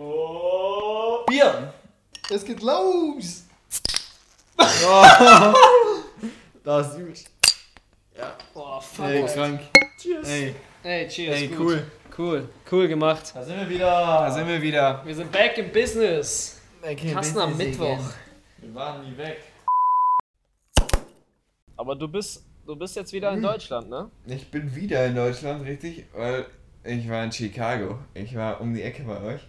Oh. Bier! Es geht los! Das ist übel. Boah, fuck. Ey, krank. Cheers. Ey, Ey, cheers. ey, gut. cool. Cool. Cool gemacht. Da sind wir wieder. Da sind wir wieder. Wir sind back im Business. Kasten am Mittwoch. Wir waren nie weg. Aber du bist, du bist jetzt wieder in Deutschland, ne? Ich bin wieder in Deutschland, richtig? Weil ich war in Chicago. Ich war um die Ecke bei euch.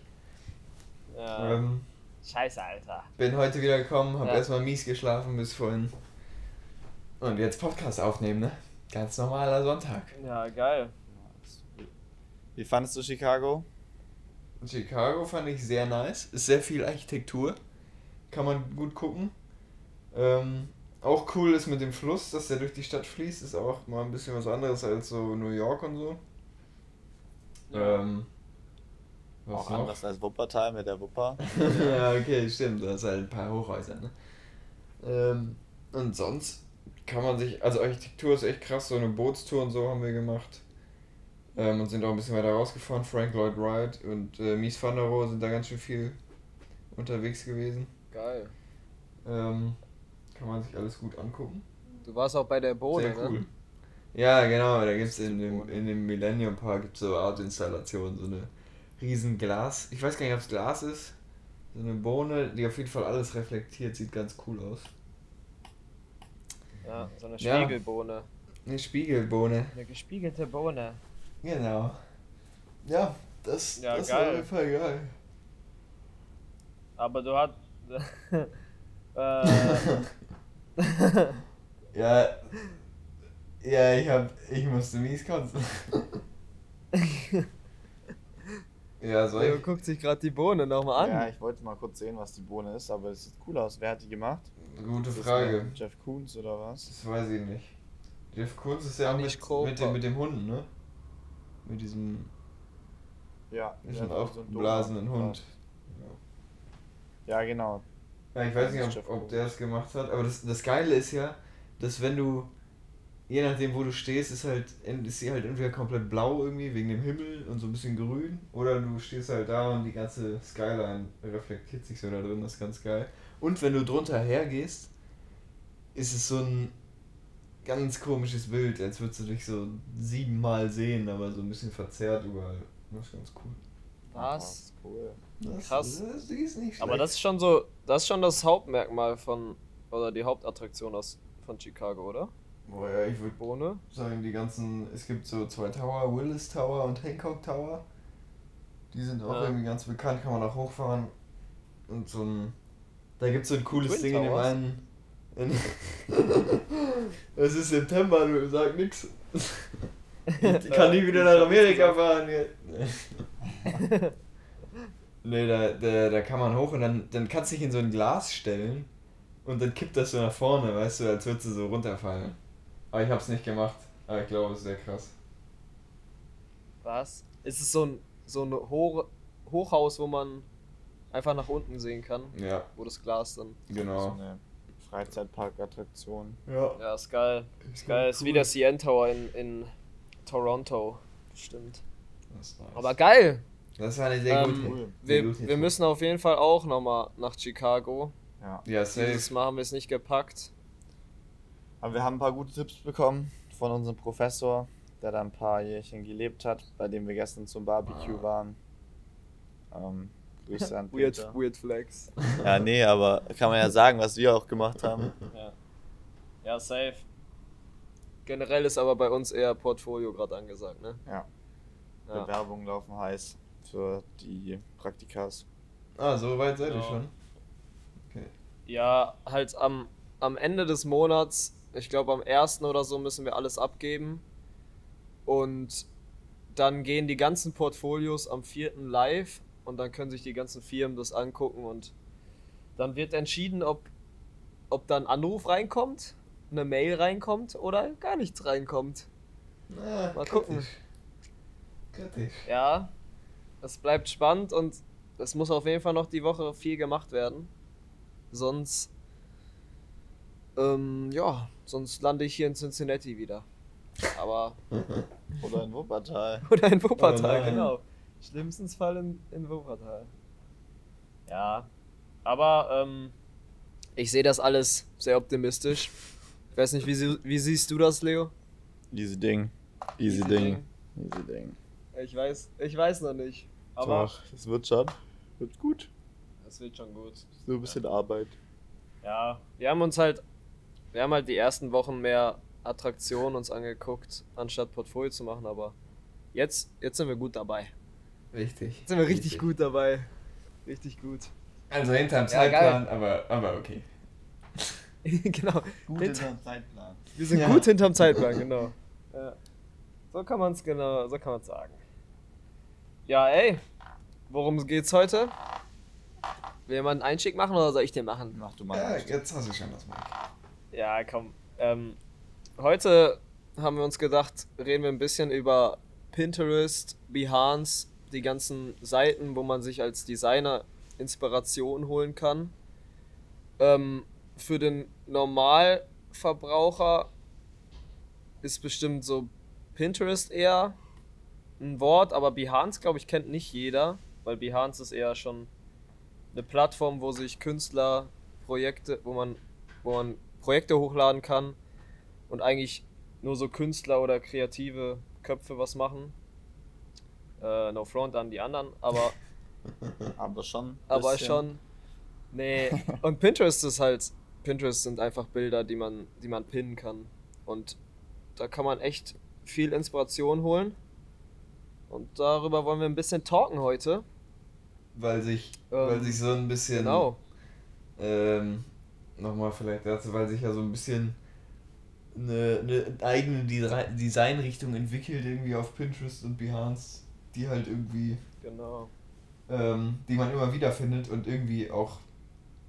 Ja. Ähm, Scheiße, Alter. bin heute wieder gekommen, hab Ja. erstmal mies geschlafen bis vorhin. Und jetzt Podcast aufnehmen, ne? Ganz normaler Sonntag. Ja, geil. Wie fandest du Chicago? Chicago fand ich sehr nice. Ist sehr viel Architektur. Kann man gut gucken. Ähm, auch cool ist mit dem Fluss, dass der durch die Stadt fließt. Ist auch mal ein bisschen was anderes als so New York und so. Ja. Ähm, was Auch noch? anders als Wuppertal mit der Wupper. ja, okay, stimmt. Da ist halt ein paar Hochhäuser, ne? Ähm, und sonst kann man sich, also Architektur ist echt krass, so eine Bootstour und so haben wir gemacht. Ähm, und sind auch ein bisschen weiter rausgefahren. Frank Lloyd Wright und äh, Mies van der Rohe sind da ganz schön viel unterwegs gewesen. Geil. Ähm, kann man sich alles gut angucken. Du warst auch bei der Bohne, Sehr cool. ne? Ja, genau, da gibt's in dem, in dem Millennium Park gibt's so Artinstallationen, so eine riesen Glas. Ich weiß gar nicht, ob es Glas ist. So eine Bohne, die auf jeden Fall alles reflektiert, sieht ganz cool aus. Ja, so eine Ja. Spiegelbohne. Eine Spiegelbohne. Eine gespiegelte Bohne. Genau. Ja, das, Ja, das geil. war auf jeden Fall geil. Aber du hast. äh, Ja. Ja, ich hab. Ich musste mies kotzen. ja, soll ich? guckt sich gerade die Bohne nochmal an. Ja, ich wollte mal kurz sehen, was die Bohne ist, aber es sieht cool aus. Wer hat die gemacht? Gute Ist das Frage. der Jeff Koons oder was? Das weiß ich nicht. Jeff Koons ist ja auch mit, mit, dem, mit dem Hund, ne? Mit diesem, Ja, mit der diesem hat so. Hund. Ja, genau. Ja, ich weiß Das nicht, ob, ob der es gemacht hat, aber das, das Geile ist ja, dass wenn du, je nachdem wo du stehst, ist halt, ist sie halt entweder komplett blau irgendwie, wegen dem Himmel und so ein bisschen grün, oder du stehst halt da und die ganze Skyline reflektiert sich so da drin, das ist ganz geil. Und wenn du drunter hergehst, ist es so ein ganz komisches Bild, als würdest du dich so siebenmal sehen, aber so ein bisschen verzerrt überall. Das ist ganz cool. Was? Cool. Das, Krass. Das, die ist nicht Aber das ist schon so, das ist schon das Hauptmerkmal von, oder die Hauptattraktion aus, von Chicago, oder? Boah, ja, ich würde Bohne. sagen, die ganzen, es gibt so zwei Tower, Willis Tower und Hancock Tower. Die sind auch Ja. irgendwie ganz bekannt, kann man auch hochfahren. Und so ein, da gibt es so ein cooles Twin Ding in dem Towers? einen. In, es ist September, du sag nix. Ich kann nie wieder nach Amerika fahren. nee, da, da, da kann man hoch und dann, dann kannst du dich in so ein Glas stellen und dann kippt das so nach vorne, weißt du, als würdest du so runterfallen. Aber ich hab's nicht gemacht. Aber ich glaube, es ist sehr krass. Was? Ist es so ein, so ein Ho Hochhaus, wo man einfach nach unten sehen kann, Ja, wo das Glas dann. So genau. eine Freizeitparkattraktion. Ja. Ja, ist geil. Ist geil. Ist wie der CN Tower in, in Toronto. Stimmt. Das, nice. Aber geil! das war eine sehr Ähm, gute. cool. Wir, gute wir müssen auf jeden Fall auch nochmal nach Chicago. Ja. Ja, Dieses safe. Mal haben wir es nicht gepackt. Aber wir haben ein paar gute Tipps bekommen von unserem Professor, der da ein paar Jährchen gelebt hat, bei dem wir gestern zum Barbecue waren. Ähm, Grüße an Peter. weird Flex. Ja, nee, aber kann man ja sagen, was wir auch gemacht haben. Ja. Ja, safe. Generell ist aber bei uns eher Portfolio gerade angesagt, ne? Ja. Ja. Bewerbungen laufen heiß für die Praktikas. Ah, so weit seid ihr Ja. schon. Ja, halt am, am Ende des Monats, ich glaube am 1. oder so, müssen wir alles abgeben. Und dann gehen die ganzen Portfolios am 4. live und dann können sich die ganzen Firmen das angucken und dann wird entschieden, ob, ob dann ein Anruf reinkommt, eine Mail reinkommt oder gar nichts reinkommt. Ah, Mal gucken. kritisch. Kritisch. Ja, es bleibt spannend und es muss auf jeden Fall noch die Woche viel gemacht werden. Sonst, ähm, ja, sonst lande ich hier in Cincinnati wieder. Aber, Oder in Wuppertal. oder in Wuppertal, nein. genau. Schlimmstens Fall in, in Wuppertal. Ja. Aber ähm, ich sehe das alles sehr optimistisch. Ich weiß nicht, wie, sie- wie siehst du das, Leo? Easy Ding. Easy, Easy Ding. Easy Ding. Ich weiß, ich weiß noch nicht. Aber Doch, es wird schon. Wird gut. es wird schon gut. Nur ein bisschen Arbeit. Ja, wir haben uns halt, wir haben halt die ersten Wochen mehr Attraktionen uns angeguckt, anstatt Portfolio zu machen, aber jetzt, jetzt sind wir gut dabei. Richtig. Jetzt sind wir richtig gut dabei. Richtig gut. Also hinterm Ja, geil. Zeitplan, aber, aber okay. genau. Gut Hint- Zeitplan. Wir sind Ja. gut hinterm Zeitplan, genau. Ja. So kann man es genau, so kann man sagen. Ja, ey, worum geht's heute? Will jemand einen Einstieg machen oder soll ich den machen? Mach du mal. Ja, jetzt hast du schon das Mic. Ja, komm. Ähm, heute haben wir uns gedacht, reden wir ein bisschen über Pinterest, Behance, die ganzen Seiten, wo man sich als Designer Inspiration holen kann. Ähm, für den Normalverbraucher ist bestimmt so Pinterest eher ein Wort, aber Behance, glaube ich, kennt nicht jeder, weil Behance ist eher schon eine Plattform, wo sich Künstler Projekte, wo man, wo man Projekte hochladen kann und eigentlich nur so Künstler oder kreative Köpfe was machen. Äh, no front an die anderen, aber, Aber schon. aber bisschen. schon. Nee. Und Pinterest ist halt. Pinterest sind einfach Bilder, die man, die man pinnen kann. Und da kann man echt viel Inspiration holen. Und darüber wollen wir ein bisschen talken heute. Weil sich, Ähm, weil sich so ein bisschen. Genau. Ähm, nochmal vielleicht dazu, weil sich ja so ein bisschen eine, eine eigene Desi- Designrichtung entwickelt, irgendwie auf Pinterest und Behance, die halt irgendwie, Genau. ähm, die man immer wieder findet und irgendwie auch,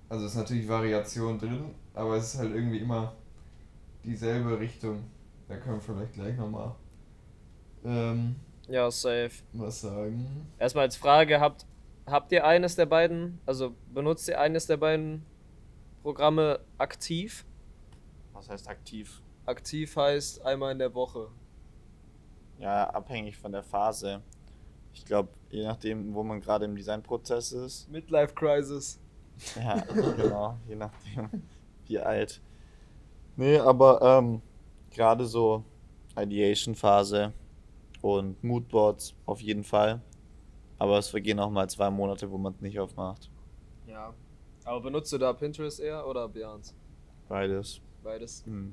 also ist natürlich Variation drin, aber es ist halt irgendwie immer dieselbe Richtung. Da können wir vielleicht gleich nochmal ähm, Ja, safe. was sagen. Erstmal als Frage, habt, habt ihr eines der beiden, also benutzt ihr eines der beiden Programme aktiv? Was heißt aktiv? Aktiv heißt einmal in der Woche. Ja, abhängig von der Phase. Ich glaube, je nachdem, wo man gerade im Designprozess ist. Midlife Crisis. Ja, genau, je nachdem, wie alt. Nee, aber ähm, gerade so Ideation-Phase und Moodboards auf jeden Fall. Aber es vergehen auch mal zwei Monate, wo man es nicht aufmacht. Ja. Aber benutzt du da Pinterest eher oder Behance? Beides. Beides. Hm.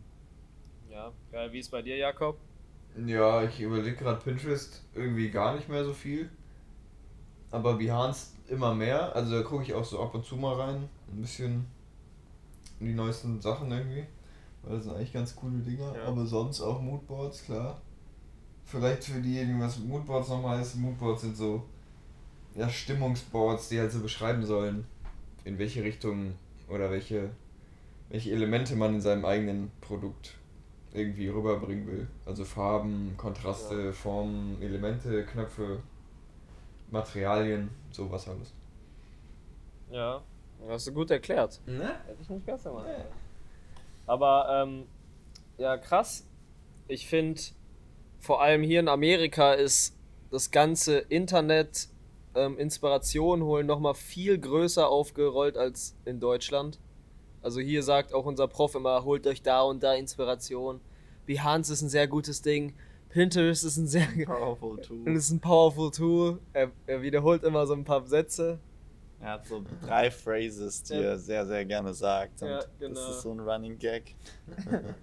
Ja. Geil, wie ist bei dir, Jakob? Ja, ich überlege gerade Pinterest irgendwie gar nicht mehr so viel. Aber Behance immer mehr. Also da gucke ich auch so ab und zu mal rein. Ein bisschen in die neuesten Sachen irgendwie. Weil das sind eigentlich ganz coole Dinger. Ja. Aber sonst auch Moodboards, klar. Vielleicht für diejenigen, was Moodboards nochmal ist. Moodboards sind so ja, Stimmungsboards, die halt so beschreiben sollen, in welche Richtung oder welche, welche Elemente man in seinem eigenen Produkt irgendwie rüberbringen will. Also Farben, Kontraste, Formen, Elemente, Knöpfe, Materialien, sowas alles. Ja. Hast du gut erklärt. Ne? Hätte ich nicht besser machen. Aber ähm, ja, krass. Ich finde, vor allem hier in Amerika ist das ganze Internet ähm, Inspiration holen nochmal viel größer aufgerollt als in Deutschland. Also hier sagt auch unser Prof immer, holt euch da und da Inspiration. Behance ist ein sehr gutes Ding. Pinterest ist ein sehr Powerful Tool. ist ein powerful Tool. Er, er wiederholt immer so ein paar Sätze. Er hat so drei Phrases, die Ja. er sehr, sehr gerne sagt. Und Ja, genau. Das ist so ein Running Gag.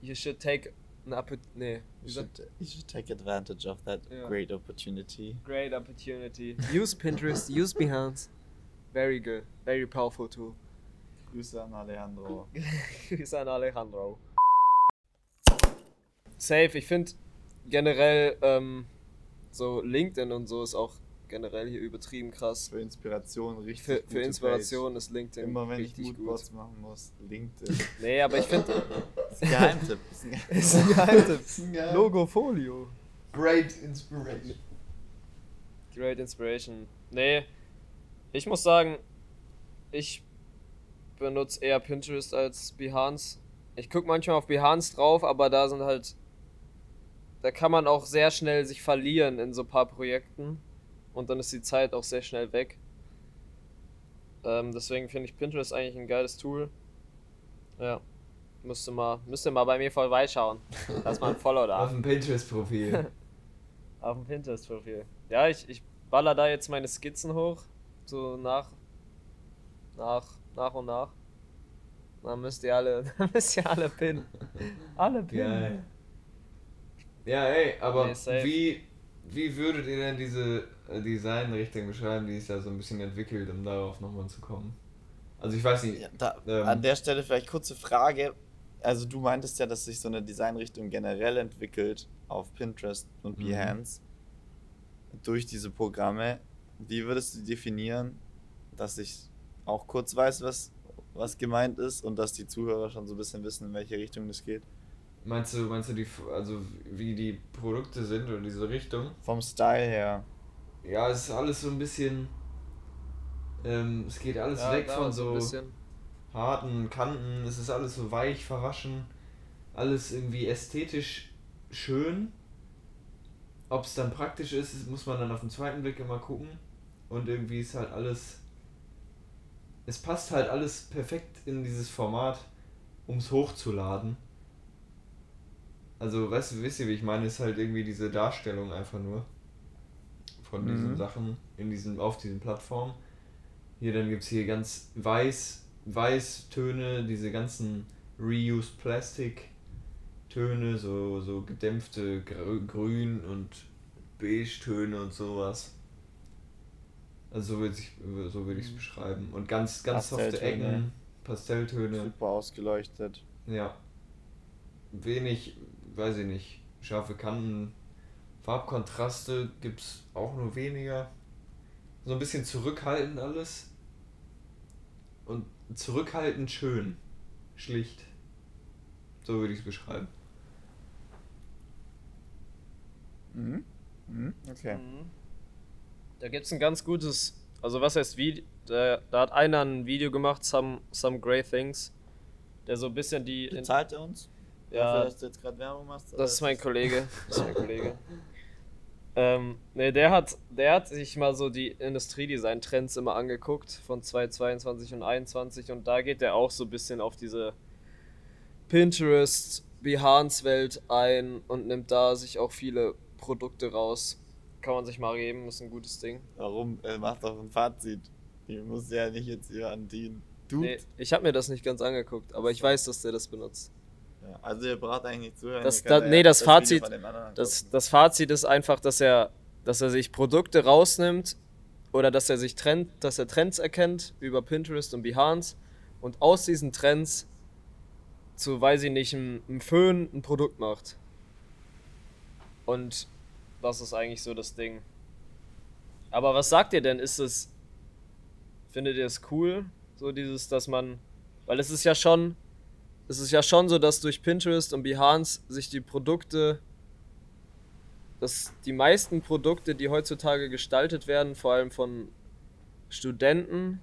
You should take an opportunity. Nee, You should, you should take advantage of that Ja. great opportunity. Great opportunity. Use Pinterest, use Behance. Very good. Very powerful tool. Grüße an Alejandro. Grüße an Alejandro. Safe, ich finde generell ähm, so LinkedIn und so ist auch generell hier übertrieben kraß. Für Inspiration richtig Für, für Inspiration Page. ist LinkedIn Immer wenn ich richtig Moodboards gut. machen muss, LinkedIn. Nee, aber ich finde. Das ist ein Geheimtipp. Das ist ein Geheimtipp. Logofolio. Great Inspiration. Great Inspiration. Nee, ich muss sagen, ich benutze eher Pinterest als Behance. Ich gucke manchmal auf Behance drauf, aber da sind halt. Da kann man auch sehr schnell sich verlieren in so ein paar Projekten. Und dann ist die Zeit auch sehr schnell weg. Ähm, deswegen finde ich Pinterest eigentlich ein geiles Tool. Ja. Müsste mal, müsste mal bei mir vorbeischauen. Lass mal ein Follow da. Auf dem Pinterest-Profil. Auf dem Pinterest-Profil. Ja, ich, ich baller da jetzt meine Skizzen hoch. So nach. Nach, nach und nach. Dann müsst ihr alle, dann müsst ihr alle pinnen. Alle pinnen. Geil. Ja, ey, aber Nee, wie, wie würdet ihr denn diese äh, Designrichtung beschreiben, die sich da so ein bisschen entwickelt, um darauf nochmal zu kommen? Also ich weiß nicht, Ja, da, Ähm. an der Stelle vielleicht kurze Frage. Also du meintest ja, dass sich so eine Designrichtung generell entwickelt auf Pinterest und Mhm. Behance durch diese Programme. Wie würdest du definieren, dass ich auch kurz weiß, was, was gemeint ist und dass die Zuhörer schon so ein bisschen wissen, in welche Richtung das geht? meinst du, meinst du die, also wie die Produkte sind oder diese Richtung? Vom Style her. Ja, es ist alles so ein bisschen, ähm, es geht alles Ja, weg von ein so bisschen. Harten Kanten, es ist alles so weich, verraschen, alles irgendwie ästhetisch schön. Ob es dann praktisch ist, muss man dann auf den zweiten Blick immer gucken. Und irgendwie ist halt alles. Es passt halt alles perfekt in dieses Format, um es hochzuladen. Also, weißt du, wisst ihr, wie ich meine? Ist halt irgendwie diese Darstellung einfach nur von diesen Mhm. Sachen in diesen, auf diesen Plattformen. Hier, dann gibt es hier ganz weiß, Weißtöne, diese ganzen Reused Plastic Töne, so, so gedämpfte Grü- Grün- und Beige-Töne und sowas. Also so würde ich so würd ich es beschreiben. Und ganz, ganz softe. Ecken, Pastelltöne. Super ausgeleuchtet. Ja. Wenig, weiß ich nicht, scharfe Kanten. Farbkontraste gibt's auch nur weniger. So ein bisschen zurückhaltend alles. Und zurückhaltend schön. Schlicht. So würde ich es beschreiben. Mhm. Mhm. Okay. Mhm. Da gibt es ein ganz gutes, also was heißt Video, da, da hat einer ein Video gemacht, Some, Some Great Things, der so ein bisschen die... Bezahlt er uns? Ja. Dafür, dass du jetzt gerade Werbung machst? Das ist mein Kollege. Das ist mein Kollege. Ähm, ne, der hat, der hat sich mal so die Industriedesign-Trends immer angeguckt von 2022 und 2021 und da geht der auch so ein bisschen auf diese Pinterest, Behance-Welt ein und nimmt da sich auch viele Produkte raus. Kann man sich mal geben, ist ein gutes Ding. Warum? Er macht doch ein Fazit. Ich muss ja nicht jetzt hier an den Dude. Nee, ich habe mir das nicht ganz angeguckt, aber ich weiß, dass der das benutzt. Ja, also ihr braucht eigentlich nicht zuhören. Das- da- nee, das Fazit- Das, das Fazit ist einfach, dass er, dass er sich Produkte rausnimmt oder dass er sich Trend, dass er Trends erkennt über Pinterest und Behance und aus diesen Trends zu, weiß ich nicht, einem, einem Föhn ein Produkt macht. Und das ist eigentlich so das Ding. Aber was sagt ihr denn? Ist es. Findet ihr es cool? So dieses, dass man. Weil es ist ja schon. Es ist ja schon so, dass durch Pinterest und Behance sich die Produkte. Dass die meisten Produkte, die heutzutage gestaltet werden, vor allem von Studenten,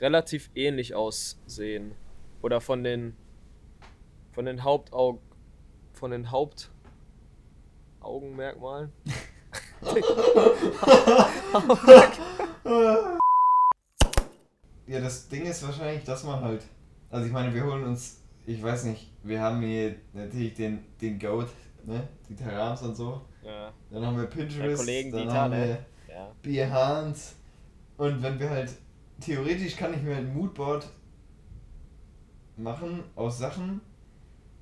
relativ ähnlich aussehen. Oder von den. Von den Hauptaug. Von den Hauptaugenmerkmalen. Ja, das Ding ist wahrscheinlich, dass man halt. Also ich meine, wir holen uns, ich weiß nicht, wir haben hier natürlich den, den Goat, ne? Die Terrams und so. Ja. Dann haben wir Pinterest, Kollegen dann Dieter, haben ne? wir Ja. Behance. Und wenn wir halt, theoretisch kann ich mir ein Moodboard machen aus Sachen,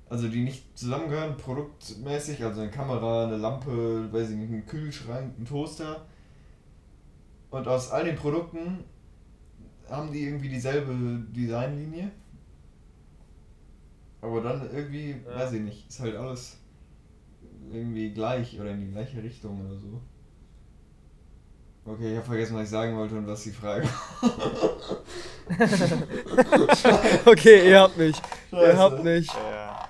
also die nicht zusammengehören, produktmäßig, also eine Kamera, eine Lampe, weiß ich nicht, ein Kühlschrank, ein Toaster. Und aus all den Produkten haben die irgendwie dieselbe Designlinie. Aber dann irgendwie, Ja. weiß ich nicht, ist halt alles irgendwie gleich oder in die gleiche Richtung oder so. Okay, ich habe vergessen, was ich sagen wollte und was die Frage Okay, ihr habt mich. Ihr Scheiße. habt mich. Ja.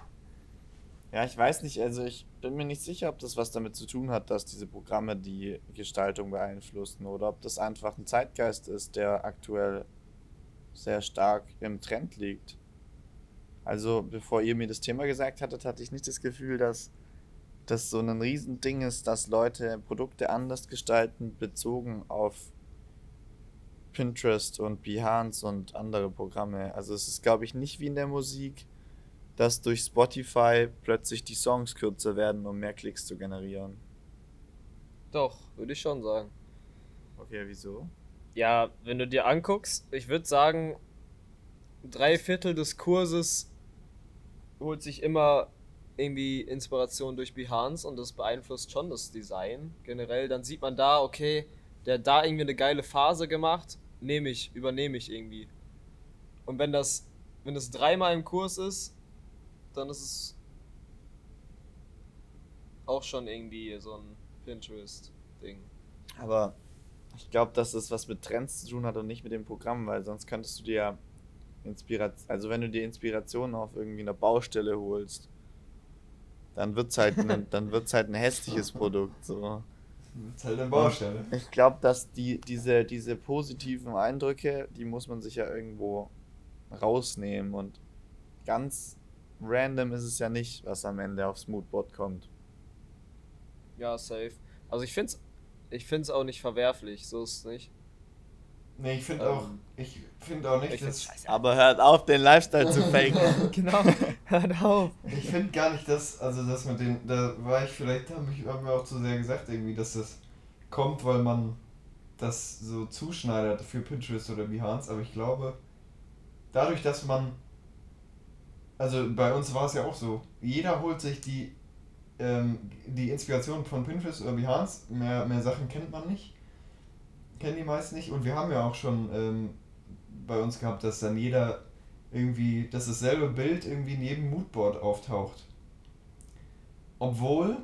ja, ich weiß nicht, also ich bin mir nicht sicher, ob das was damit zu tun hat, dass diese Programme die Gestaltung beeinflussen oder ob das einfach ein Zeitgeist ist, der aktuell sehr stark im Trend liegt. Also, bevor ihr mir das Thema gesagt hattet, hatte ich nicht das Gefühl, dass das so ein Riesending ist, dass Leute Produkte anders gestalten, bezogen auf Pinterest und Behance und andere Programme. Also es ist, glaube ich, nicht wie in der Musik, dass durch Spotify plötzlich die Songs kürzer werden, um mehr Klicks zu generieren. Doch, würde ich schon sagen. Okay, wieso? Ja, wenn du dir anguckst, ich würde sagen, drei Viertel des Kurses holt sich immer irgendwie Inspiration durch Behance und das beeinflusst schon das Design generell. Dann sieht man da, okay, der hat da irgendwie eine geile Phase gemacht, nehme ich, übernehme ich irgendwie. Und wenn das, wenn das dreimal im Kurs ist, dann ist es auch schon irgendwie so ein Pinterest-Ding. Aber ich glaube, dass das was mit Trends zu tun hat und nicht mit dem Programm, weil sonst könntest du dir Inspiration, also wenn du dir Inspiration auf irgendwie einer Baustelle holst, dann wird's halt ein, dann wird's halt ein hässliches Produkt so. Ist halt eine Baustelle. Ich glaube, dass die diese diese positiven Eindrücke, die muss man sich ja irgendwo rausnehmen und ganz random ist es ja nicht, was am Ende aufs Moodboard kommt. Ja, safe. Also ich find's, ich find's auch nicht verwerflich, so ist es nicht. Nee, ich finde Ähm, auch, ich finde auch nicht, ich dass, find's Aber hört auf, den Lifestyle zu faken. Genau, hört auf. ich finde gar nicht, dass, also das mit den, da war ich vielleicht, habe ich hab mir auch zu sehr gesagt irgendwie, dass das kommt, weil man das so zuschneidert für Pinterest oder Behance, aber ich glaube, dadurch, dass man, also bei uns war es ja auch so, jeder holt sich die, ähm, die Inspiration von Pinterest oder Behance, mehr, mehr Sachen kennt man nicht, kennen die meisten nicht und wir haben ja auch schon ähm, bei uns gehabt, dass dann jeder irgendwie, dass dasselbe Bild irgendwie neben Moodboard auftaucht. Obwohl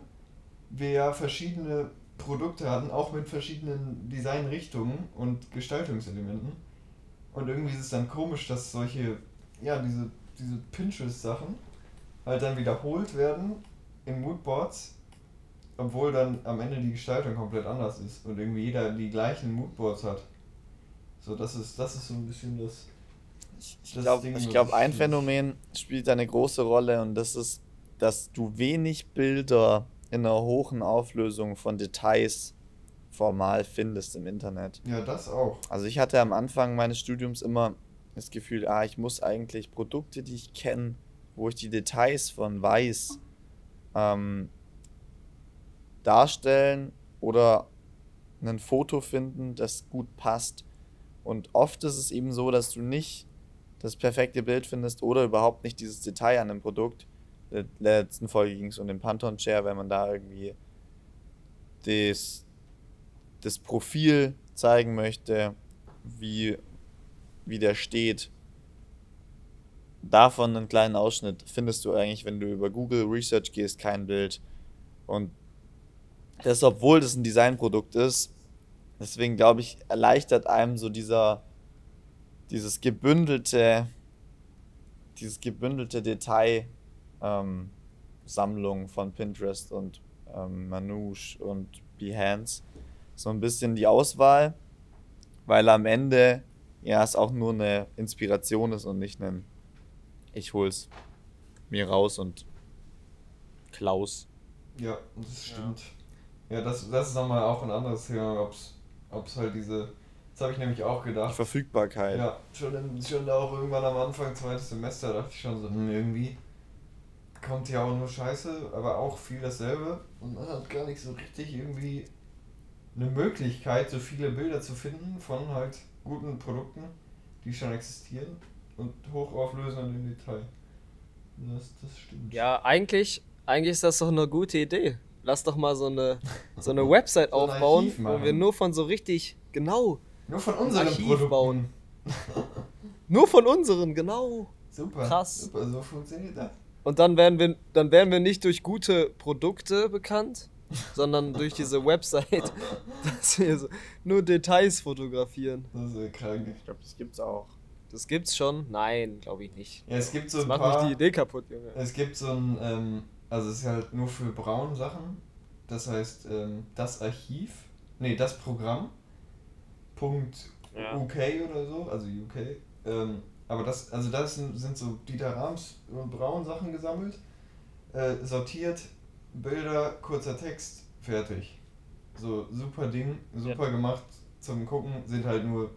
wir ja verschiedene Produkte hatten, auch mit verschiedenen Designrichtungen und Gestaltungselementen. Und irgendwie ist es dann komisch, dass solche, ja, diese, diese Pinterest-Sachen halt dann wiederholt werden in Moodboards, obwohl dann am Ende die Gestaltung komplett anders ist und irgendwie jeder die gleichen Moodboards hat. So, das ist, das ist so ein bisschen das. Ich glaube, ich was glaub, ein Phänomen spielt eine große Rolle und das ist, dass du wenig Bilder in einer hohen Auflösung von Details formal findest im Internet. Ja, das auch. Also ich hatte am Anfang meines Studiums immer das Gefühl, ah, ich muss eigentlich Produkte, die ich kenne, wo ich die Details von weiß, ähm, darstellen oder ein Foto finden, das gut passt. Und oft ist es eben so, dass du nicht das perfekte Bild findest oder überhaupt nicht dieses Detail an dem Produkt. In der letzten Folge ging es um den Pantone Chair, wenn man da irgendwie das, das Profil zeigen möchte, wie, wie der steht. Davon einen kleinen Ausschnitt findest du eigentlich, wenn du über Google Research gehst, kein Bild. Und das, obwohl das ein Designprodukt ist, deswegen glaube ich, erleichtert einem so dieser, dieses gebündelte, dieses gebündelte Detail, ähm, Sammlung von Pinterest und ähm, Manouche und Behance so ein bisschen die Auswahl, weil am Ende ja es auch nur eine Inspiration ist und nicht ein ich hol's mir raus und Klaus. Ja, das stimmt. Ja, das, das ist nochmal auch ein anderes Thema, ob's, ob's halt diese. Das habe ich nämlich auch Die gedacht. Verfügbarkeit. Ja, schon, im, schon auch irgendwann am Anfang, zweites Semester, dachte ich schon so, hm, irgendwie kommt ja auch nur Scheiße, aber auch viel dasselbe. Und man hat gar nicht so richtig irgendwie eine Möglichkeit, so viele Bilder zu finden von halt guten Produkten, die schon existieren und hochauflösend im Detail. Das, das stimmt. Ja, eigentlich, eigentlich ist das doch eine gute Idee. Lass doch mal so eine, so eine Website So ein aufbauen, Archiv wo wir nur von so richtig, genau, Nur von unseren Archiv Produkten. bauen. nur von unseren, genau. Super. Krass. Super, so funktioniert das. Und dann werden wir, dann werden wir nicht durch gute Produkte bekannt, sondern durch diese Website, dass wir so nur Details fotografieren. Das ist krank. Ich glaube, das gibt's auch. Das gibt's schon? Nein, glaube ich nicht. Ja, es gibt so Das ein macht paar. nicht die Idee kaputt, Junge. Es gibt so ein, ähm, also es ist halt nur für braun Sachen. Das heißt, ähm, das Archiv, nee, das Programm, Punkt Ja. UK oder so, also UK. Ähm, aber das, also das sind, sind so Dieter Rams und braun Sachen gesammelt, äh, sortiert, Bilder, kurzer Text, fertig. So super Ding, super gemacht zum Gucken, sind halt nur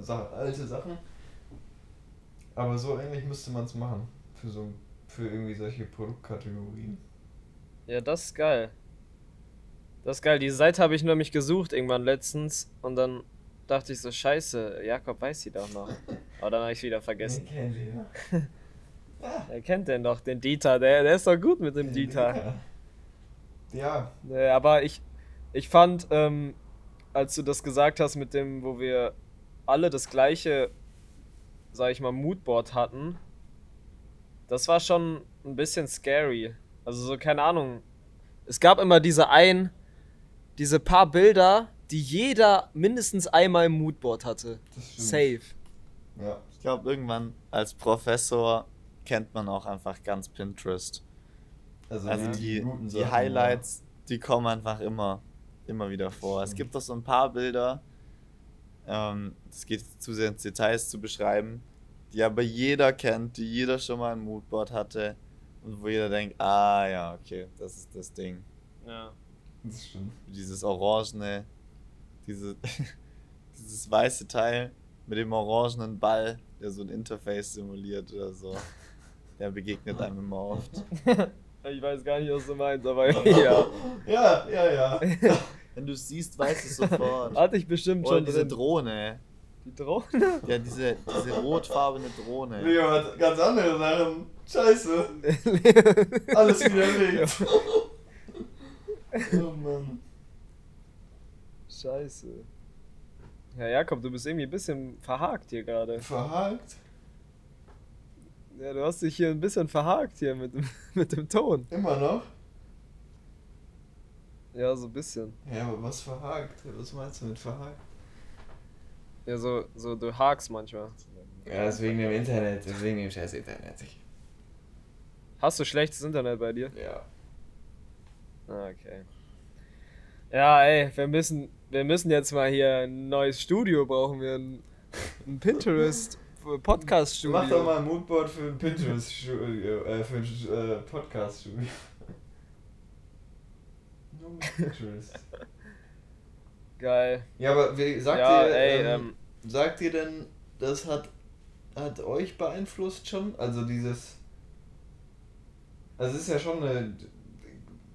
Sa alte Sachen. Aber so ähnlich müsste man es machen. Für so für irgendwie solche Produktkategorien. Ja, das ist geil. Das ist geil. Die Seite habe ich nämlich gesucht irgendwann letztens und dann dachte ich so, scheiße, Jakob weiß sie doch noch. Aber dann habe ich wieder vergessen. kennt ihn. Er kennt den doch, den Dieter. Der, der ist doch gut mit dem Dieter. Ja, Nee, aber ich, ich fand, ähm, als du das gesagt hast mit dem, wo wir alle das gleiche, sag ich mal, Moodboard hatten, das war schon ein bisschen scary. Also so, keine Ahnung. Es gab immer diese ein, diese paar Bilder, die jeder mindestens einmal im Moodboard hatte. Safe. Ja. Ich glaube, irgendwann als Professor kennt man auch einfach ganz Pinterest. Also, Also die, die Sachen, Highlights, die kommen einfach immer, immer wieder vor. Es gibt doch so ein paar Bilder, ähm, das geht zu sehr ins Details zu beschreiben, die aber jeder kennt, die jeder schon mal ein Moodboard hatte und wo jeder denkt, ah ja, okay, das ist das Ding. Ja. Das stimmt. Dieses orangene, diese, dieses weiße Teil mit dem orangenen Ball, der so ein Interface simuliert oder so. Der begegnet einem immer oft. Ich weiß gar nicht, was du meinst, aber ja. Ja, ja, ja. Wenn du es siehst, weißt du es sofort. Hatte ich bestimmt Oder schon diese drin. Drohne. Die Drohne? Ja, diese, diese rotfarbene Drohne. Leo hat ganz andere Sachen. Scheiße. Alles widerlegt. oh Mann. Scheiße. Ja, Jakob, du bist irgendwie ein bisschen verhakt hier gerade. Verhakt? Ja, du hast dich hier ein bisschen verhakt hier mit, dem- mit dem Ton. Immer noch? Ja, so ein bisschen. Ja, aber was verhakt? Was meinst du mit verhakt? Ja, so, so du hakst manchmal. Ja, das ist wegen dem Internet. Das ist wegen dem scheiß Internet. Hast du schlechtes Internet bei dir? Ja. Ah, okay. Ja, ey, wir müssen, wir müssen jetzt mal hier ein neues Studio brauchen wir. Ein, ein Pinterest Podcast Studio. Mach doch mal ein Moodboard für ein Pinterest-Studio, äh, für ein äh, Podcast-Studio. Nur mit Pinterest. Geil. Ja, aber wie, sagt ja, ihr, ey, ähm, ähm, sagt ihr denn, das hat, hat euch beeinflusst schon? Also dieses, also es ist ja schon eine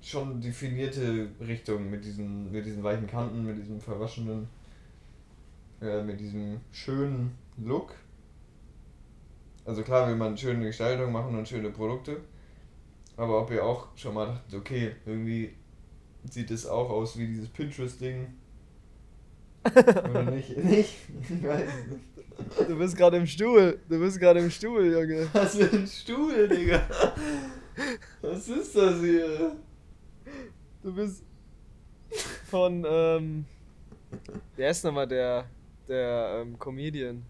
schon definierte Richtung mit diesen, mit diesen weichen Kanten, mit diesem verwaschenen, äh, mit diesem schönen Look. Also klar will man schöne Gestaltung machen und schöne Produkte. Aber ob ihr auch schon mal dachtet, okay, irgendwie sieht es auch aus wie dieses Pinterest-Ding. Oder nicht? Nicht? Ich weiß nicht. du bist gerade im Stuhl. Du bist gerade im Stuhl, Junge. Was für ein Stuhl, Digga. Was ist das hier? Du bist von, ähm, wer ist nochmal der, der, ähm, Comedian?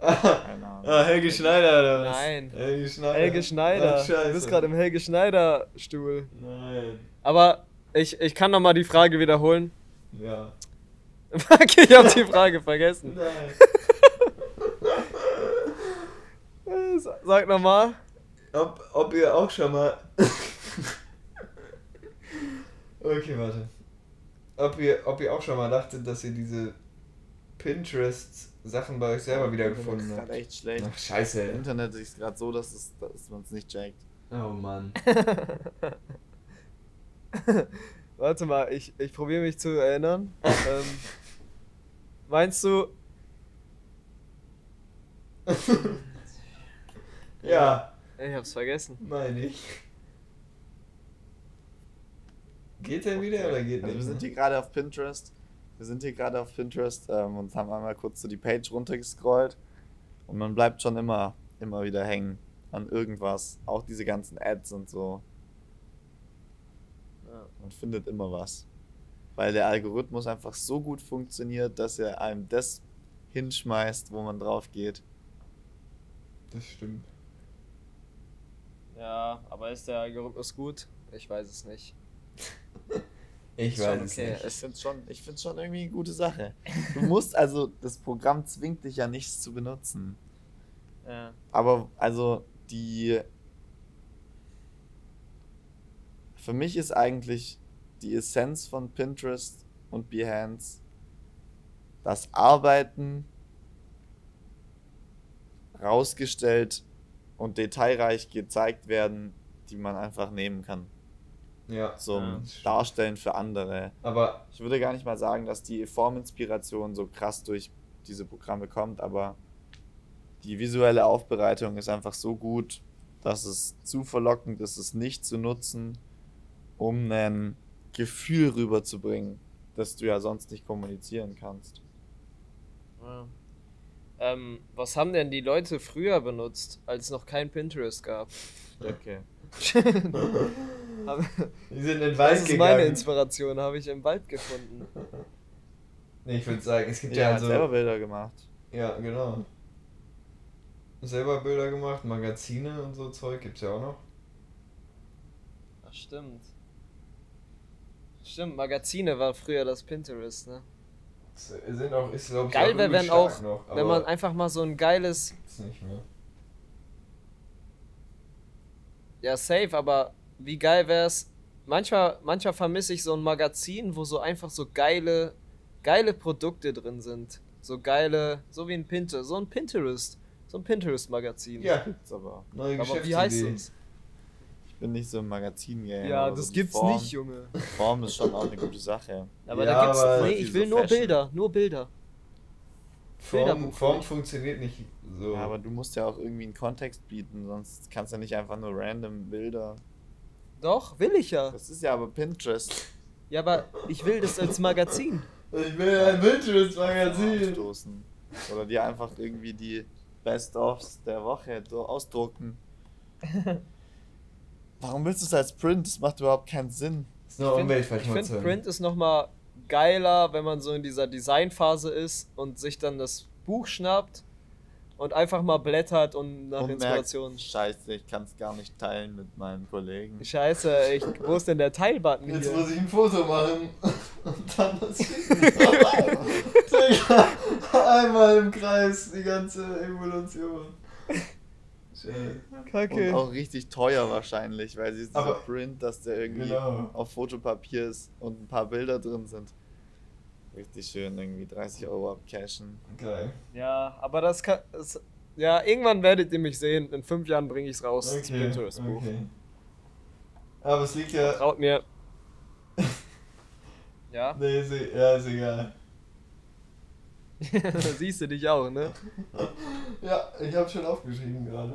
Keine Ahnung. Ah, Helge Schneider oder was? Nein. Helge Schneider. Helge Schneider. Ach, du bist gerade im Helge Schneider Stuhl. Nein. Aber ich, ich kann nochmal die Frage wiederholen. Ja. Okay, ich habe die Frage vergessen. Nein. Sa- Sag nochmal. Ob, ob ihr auch schon mal. okay, warte. Ob ihr, ob ihr auch schon mal dachtet, dass ihr diese Pinterest-Sachen bei euch selber wiedergefunden Das ist habt. gerade echt schlecht. Ach, scheiße. Das Internet ist gerade so, dass, es, dass man es nicht checkt. Oh Mann. Warte mal, ich, ich probiere mich zu erinnern. ähm, meinst du, ja, ich hab's vergessen. meine ich. Geht der wieder oder geht Also wir nicht? sind hier gerade auf Pinterest. Wir sind hier gerade auf Pinterest ähm, und haben einmal kurz so die Page runtergescrollt. Und man bleibt schon immer, immer wieder hängen an irgendwas. Auch diese ganzen Ads und so. Man findet immer was. Weil der Algorithmus einfach so gut funktioniert, dass er einem das hinschmeißt, wo man drauf geht. Das stimmt. Ja, aber ist der Algorithmus gut? Ich weiß es nicht. Ich Ist schon weiß es okay. nicht. Ich finde es schon, ich find's schon irgendwie eine gute Sache. Du musst also, das Programm zwingt dich ja nichts zu benutzen. Ja. Aber also die. Für mich ist eigentlich die Essenz von Pinterest und Behance das Arbeiten rausgestellt und detailreich gezeigt werden, die man einfach nehmen kann. Ja. Zum Ja. Darstellen für andere. Aber Ich würde gar nicht mal sagen, dass die Forminspiration so krass durch diese Programme kommt, aber die visuelle Aufbereitung ist einfach so gut, dass es zu verlockend ist, es nicht zu nutzen, um ein Gefühl rüberzubringen, das du ja sonst nicht kommunizieren kannst. Ja. Ähm, was haben denn die Leute früher benutzt, als es noch kein Pinterest gab? Okay. die sind in den Wald Das ist gegangen. meine Inspiration, habe ich im Wald gefunden. Nee, ich würde sagen, es gibt Ja, ja, also. selber Bilder gemacht. Ja, genau. Selber Bilder gemacht, Magazine und so Zeug gibt's ja auch noch. Ach, stimmt. Stimmt, Magazine war früher das Pinterest, ne? Sind auch, ist glaube ich Geil wäre, wenn auch, noch, wenn man einfach mal so ein geiles, gibt's nicht mehr. ja safe, aber wie geil wär's? Manchmal, manchmal vermisse ich so ein Magazin, wo so einfach so geile, geile Produkte drin sind. So geile, so wie ein Pinterest, so ein Pinterest, so ein Pinterest-Magazin. Ja, Gibt's aber. neue Aber wie heißt es? Ich bin nicht so ein Magazin-Game. Ja, aber das so gibt's Form, nicht, Junge. Form ist schon auch eine gute Sache. Aber Ja, da gibt's, aber nee, ich so will nur Fashion. Bilder, nur Bilder. Form, Form funktioniert nicht so. Ja, aber du musst ja auch irgendwie einen Kontext bieten, sonst kannst du ja nicht einfach nur random Bilder. Doch, will ich ja. Das ist ja aber Pinterest. Ja, aber ich will das als Magazin. ich will ein Pinterest-Magazin. Oder dir einfach irgendwie die Best-ofs der Woche ausdrucken. Warum willst du es als Print? Das macht überhaupt keinen Sinn. Das ist Ich nur finde, Umweltverschmutzung. Print ist nochmal geiler, wenn man so in dieser Designphase ist und sich dann das Buch schnappt und einfach mal blättert und nach Und Inspiration. merkt, Scheiße, ich kann es gar nicht teilen mit meinen Kollegen. Scheiße, ich, wo ist denn der Teilbutton Jetzt hier? muss ich ein Foto machen und dann das Digga, Einmal im Kreis die ganze Evolution. Schön. Und Kacke. auch richtig teuer wahrscheinlich, weil sie dieser Aber- Print, dass der irgendwie Genau. auf Fotopapier ist und ein paar Bilder drin sind. Richtig schön, irgendwie 30 Euro abcashen. Geil. Ja, aber das kann. Das, ja, irgendwann werdet ihr mich sehen. In fünf Jahren bringe ich es raus. Das Pinterest-Buch. okay. Aber es liegt ja. Traut mir. Ja, Nee, ist, e- ja, ist egal. Da siehst du dich auch, ne? Ja, ich habe schon aufgeschrieben gerade.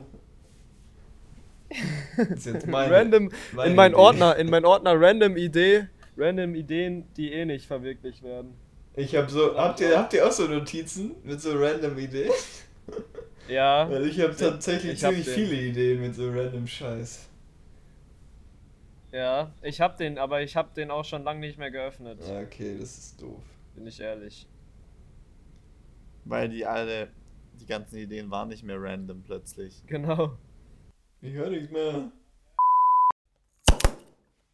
Random, meine in meinen. Ordner, in meinen Ordner Random Idee, Random Ideen, die eh nicht verwirklicht werden. Ich habe so. Habt ihr, habt ihr auch so Notizen mit so random Ideen? Ja, Weil ich habe tatsächlich Ich hab ziemlich den. viele Ideen mit so random Scheiß. ja, ich hab den, aber ich hab den auch schon lange nicht mehr geöffnet. Okay, das ist doof. Bin ich ehrlich. Weil die alle, die ganzen Ideen waren nicht mehr random plötzlich. Genau. Ich höre nichts mehr.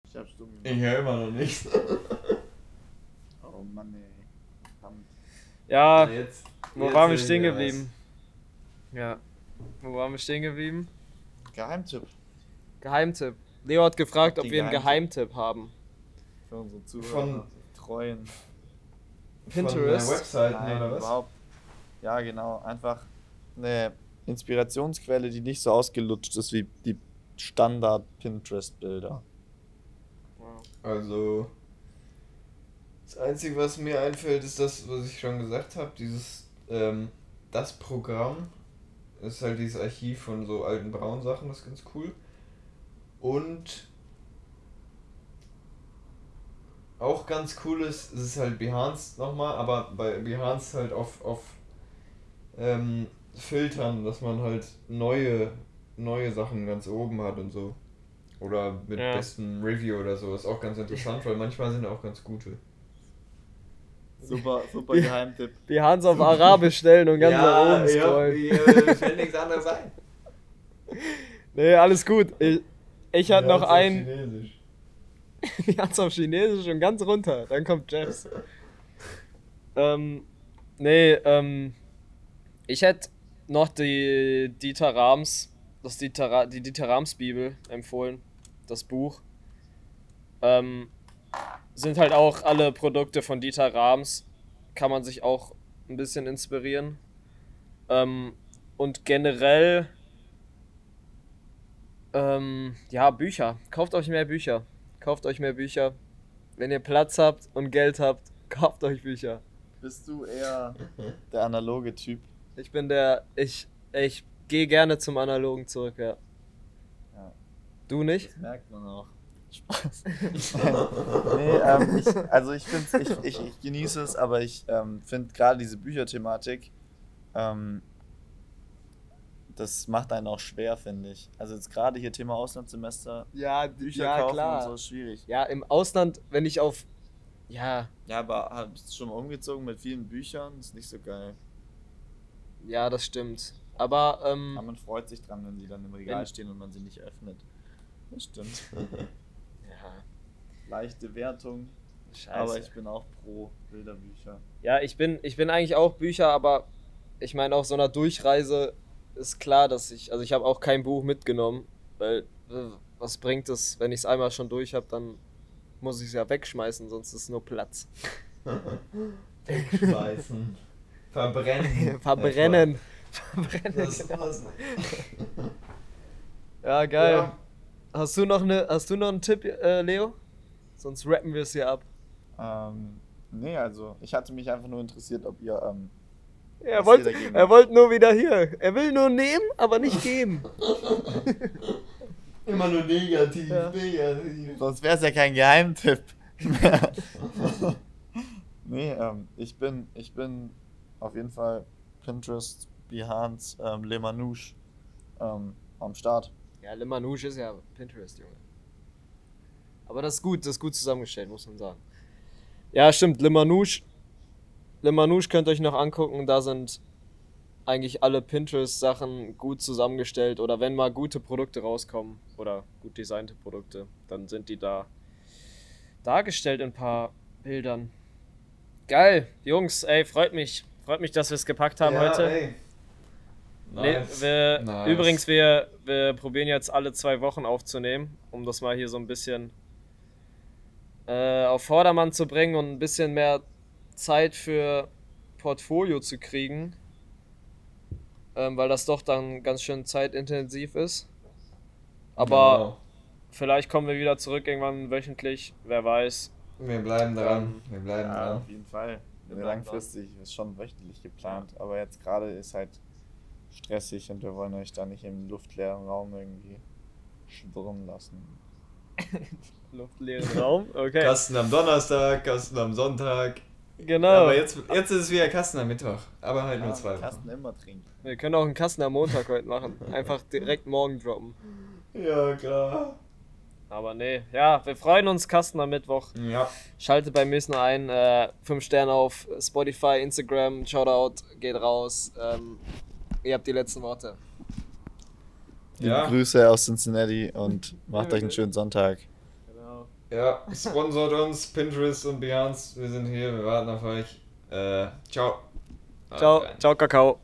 Ich hab stumm Ich höre immer noch nichts. Oh Mann, ey. Verdammt. Ja, jetzt, wo jetzt waren wir stehen geblieben? Ja. Wo waren wir stehen geblieben? Geheimtipp Geheimtipp. Leo hat gefragt, ob wir einen Geheimtipp. Haben. für unsere Zuhörer. Von- treuen. Pinterest? Von äh, Webseiten Nein, oder was? überhaupt. Ja, genau. Einfach eine Inspirationsquelle, die nicht so ausgelutscht ist wie die Standard-Pinterest-Bilder. Also, das Einzige, was mir einfällt, ist das, was ich schon gesagt habe, dieses, ähm, das Programm ist halt dieses Archiv von so alten Braunsachen, das ist ganz cool. Und auch ganz cool ist, es ist halt Behance nochmal, aber bei Behance halt auf, auf ähm, Filtern, dass man halt neue, neue Sachen ganz oben hat und so. Oder mit Ja. besten Review oder so. Ist auch ganz interessant, weil manchmal sind auch ganz gute. Super, super Ja. Geheimtipp. Die Hans auf Arabisch stellen und ganz nach oben scrollen. mir fällt nichts anderes ein. Nee, alles gut. Ich, ich hatte noch einen. Chinesisch. Die Hans auf Chinesisch und ganz runter. Dann kommt Jeffs. ähm, nee, ähm, ich hätte noch die Dieter Rams, das Dieter, die Dieter Rams Bibel empfohlen. Das Buch. Ähm, sind halt auch alle Produkte von Dieter Rams. Kann man sich auch ein bisschen inspirieren. Ähm, und generell, ähm, ja, Bücher. Kauft euch mehr Bücher. Kauft euch mehr Bücher. Wenn ihr Platz habt und Geld habt, kauft euch Bücher. Bist du eher der analoge Typ? Ich bin der, ich, ich gehe gerne zum Analogen zurück, ja. Ja. Du nicht? Das merkt man auch. Spaß. nee, ähm, ich, also ich finde ich, ich, ich genieße es, aber ich ähm, finde gerade diese Bücherthematik, ähm, das macht einen auch schwer, finde ich. Also jetzt gerade hier Thema Auslandssemester, Ja, Bücher kaufen und so ist schwierig. Ja, im Ausland, wenn ich auf, ja, Ja, aber hab- bist du schon mal umgezogen mit vielen Büchern? Ist nicht so geil. Ja, das stimmt. Aber, ähm, Aber man freut sich dran, wenn sie dann im Regal stehen und man sie nicht öffnet. Das stimmt. ja, Leichte Wertung, scheiße. aber ich bin auch pro Bilderbücher. Ja, ich bin, ich bin eigentlich auch Bücher, aber ich meine, auf so einer Durchreise ist klar, dass ich, also ich habe auch kein Buch mitgenommen, weil äh, was bringt es, wenn ich es einmal schon durch habe, dann muss ich es ja wegschmeißen, sonst ist nur Platz. Wegschmeißen. Verbrennen. Verbrennen. Verbrennen. Das genau. Ja, geil. Ja. Hast du noch eine, hast du noch einen Tipp, äh, Leo? Sonst rappen wir es hier ab. Ähm, nee, also ich hatte mich einfach nur interessiert, ob ihr ähm, Er wollte, er wollte nur wieder hier. Er will nur nehmen, aber nicht geben. Immer nur negativ, Ja. negativ. Sonst wäre es ja kein Geheimtipp. nee, ähm, ich bin, ich bin auf jeden Fall Pinterest, Behance, ähm, Le Manouche ähm, am Start. Ja, Le Manouche ist ja Pinterest, Junge. Aber das ist gut, das ist gut zusammengestellt, muss man sagen. Ja, stimmt, Le Manouche. Le Manouche könnt ihr euch noch angucken, da sind eigentlich alle Pinterest-Sachen gut zusammengestellt oder wenn mal gute Produkte rauskommen oder gut designte Produkte, dann sind die da dargestellt in ein paar Bildern. Geil, Jungs, ey, freut mich. Freut mich, dass wir es gepackt haben ja, heute. Ey. Nee, wir, Nice. Übrigens, wir, wir probieren jetzt alle zwei Wochen aufzunehmen, um das mal hier so ein bisschen äh, auf Vordermann zu bringen und ein bisschen mehr Zeit für Portfolio zu kriegen. Ähm, weil das doch dann ganz schön zeitintensiv ist. Aber vielleicht kommen wir wieder zurück irgendwann wöchentlich, wer weiß. Genau. wir bleiben dran. Ähm, Wir bleiben Ja, dran. auf jeden Fall. Langfristig ist schon wöchentlich geplant, aber jetzt gerade ist halt stressig und wir wollen euch da nicht im luftleeren Raum irgendwie schwirren lassen. Luftleeren Raum, okay. Kasten am Donnerstag, Kasten am Sonntag. Genau. Aber jetzt, jetzt ist es wieder Kasten am Mittwoch. Aber halt nur Ja, zwei Kasten Wochen. immer trinken. Wir können auch einen Kasten am Montag heute machen. Einfach direkt morgen droppen. Ja, klar. Aber nee, ja, wir freuen uns, Kasten am Mittwoch. Ja. Schaltet beim nächsten Mal ein. Äh, fünf Sterne auf Spotify, Instagram, Shoutout, geht raus. Ähm, ihr habt die letzten Worte. Liebe Ja. Grüße aus Cincinnati und macht euch einen schönen Sonntag. Genau. Ja, sponsort uns, Pinterest und Behance. Wir sind hier, wir warten auf euch. Äh, ciao. Ciao, ciao, Kakao.